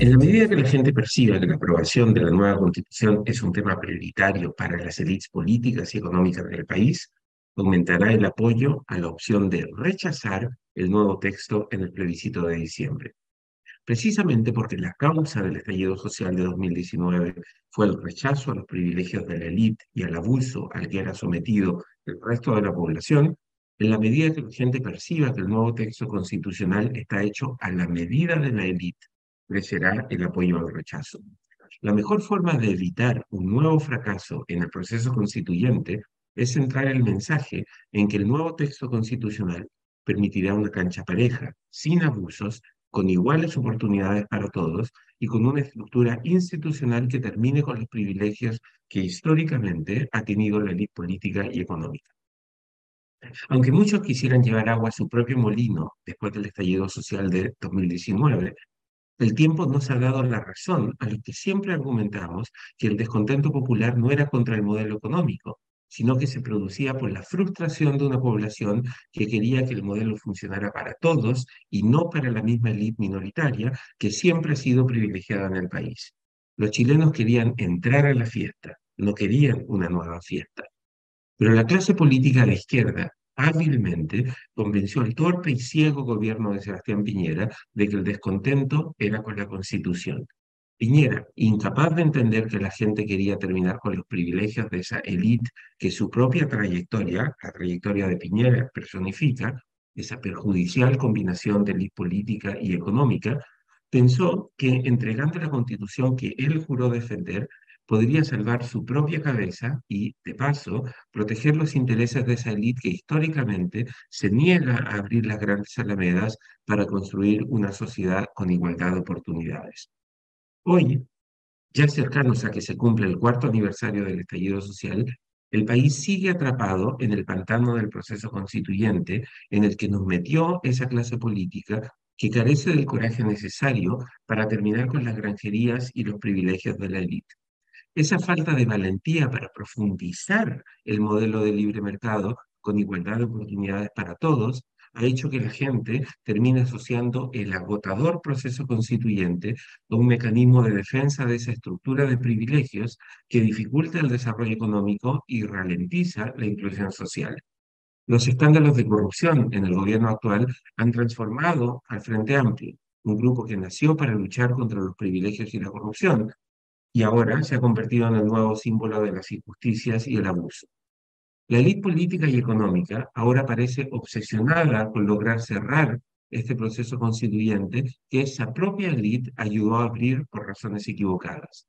En la medida que la gente perciba que la aprobación de la nueva constitución es un tema prioritario para las élites políticas y económicas del país, aumentará el apoyo a la opción de rechazar el nuevo texto en el plebiscito de diciembre. Precisamente porque la causa del estallido social de 2019 fue el rechazo a los privilegios de la élite y al abuso al que era sometido el resto de la población, en la medida que la gente perciba que el nuevo texto constitucional está hecho a la medida de la élite crecerá el apoyo al rechazo. La mejor forma de evitar un nuevo fracaso en el proceso constituyente es centrar el mensaje en que el nuevo texto constitucional permitirá una cancha pareja, sin abusos, con iguales oportunidades para todos y con una estructura institucional que termine con los privilegios que históricamente ha tenido la élite política y económica. Aunque muchos quisieran llevar agua a su propio molino después del estallido social de 2019, el tiempo nos ha dado la razón a los que siempre argumentamos que el descontento popular no era contra el modelo económico, sino que se producía por la frustración de una población que quería que el modelo funcionara para todos y no para la misma élite minoritaria que siempre ha sido privilegiada en el país. Los chilenos querían entrar a la fiesta, no querían una nueva fiesta. Pero la clase política de izquierda hábilmente convenció al torpe y ciego gobierno de Sebastián Piñera de que el descontento era con la Constitución. Piñera, incapaz de entender que la gente quería terminar con los privilegios de esa élite que su propia trayectoria, la trayectoria de Piñera, personifica, esa perjudicial combinación de élite política y económica, pensó que entregando la constitución que él juró defender, podría salvar su propia cabeza y, de paso, proteger los intereses de esa élite que históricamente se niega a abrir las grandes alamedas para construir una sociedad con igualdad de oportunidades. Hoy, ya cercanos a que se cumple el cuarto aniversario del estallido social, el país sigue atrapado en el pantano del proceso constituyente en el que nos metió esa clase política que carece del coraje necesario para terminar con las granjerías y los privilegios de la élite. Esa falta de valentía para profundizar el modelo de libre mercado con igualdad de oportunidades para todos ha hecho que la gente termine asociando el agotador proceso constituyente a un mecanismo de defensa de esa estructura de privilegios que dificulta el desarrollo económico y ralentiza la inclusión social. Los escándalos de corrupción en el gobierno actual han transformado al Frente Amplio, un grupo que nació para luchar contra los privilegios y la corrupción, y ahora se ha convertido en el nuevo símbolo de las injusticias y el abuso. La élite política y económica ahora parece obsesionada con lograr cerrar este proceso constituyente que esa propia élite ayudó a abrir por razones equivocadas.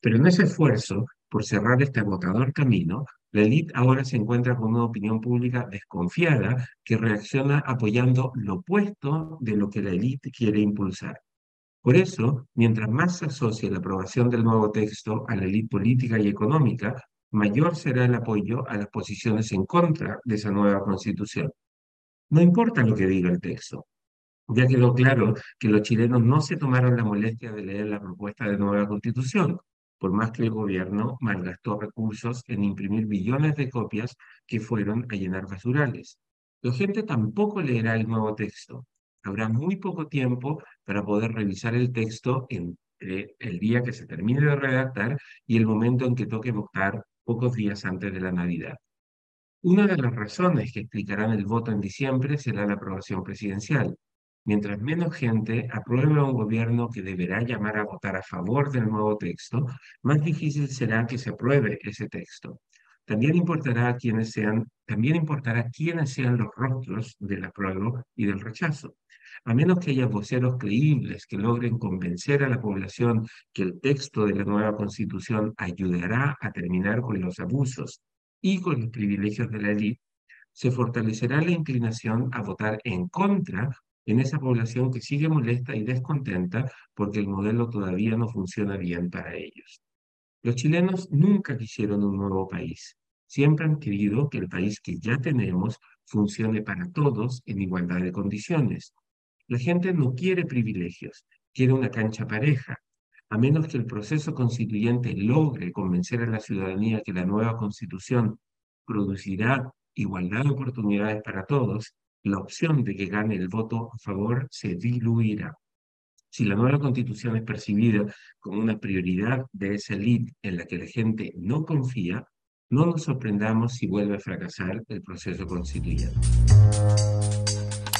Pero en ese esfuerzo por cerrar este agotador camino, la élite ahora se encuentra con una opinión pública desconfiada que reacciona apoyando lo opuesto de lo que la élite quiere impulsar. Por eso, mientras más se asocie la aprobación del nuevo texto a la élite política y económica, mayor será el apoyo a las posiciones en contra de esa nueva constitución. No importa lo que diga el texto. Ya quedó claro que los chilenos no se tomaron la molestia de leer la propuesta de nueva constitución, por más que el gobierno malgastó recursos en imprimir billones de copias que fueron a llenar basurales. La gente tampoco leerá el nuevo texto, habrá muy poco tiempo para poder revisar el texto entre el día que se termine de redactar y el momento en que toque votar pocos días antes de la Navidad. Una de las razones que explicarán el voto en diciembre será la aprobación presidencial. Mientras menos gente apruebe un gobierno que deberá llamar a votar a favor del nuevo texto, más difícil será que se apruebe ese texto. También importará, quiénes sean, también importará quiénes sean los rostros del apruebo y del rechazo. A menos que haya voceros creíbles que logren convencer a la población que el texto de la nueva constitución ayudará a terminar con los abusos y con los privilegios de la élite, se fortalecerá la inclinación a votar en contra en esa población que sigue molesta y descontenta porque el modelo todavía no funciona bien para ellos. Los chilenos nunca quisieron un nuevo país. Siempre han querido que el país que ya tenemos funcione para todos en igualdad de condiciones. La gente no quiere privilegios, quiere una cancha pareja. A menos que el proceso constituyente logre convencer a la ciudadanía que la nueva constitución producirá igualdad de oportunidades para todos, la opción de que gane el voto a favor se diluirá. Si la nueva constitución es percibida como una prioridad de esa élite en la que la gente no confía, no nos sorprendamos si vuelve a fracasar el proceso constituyente.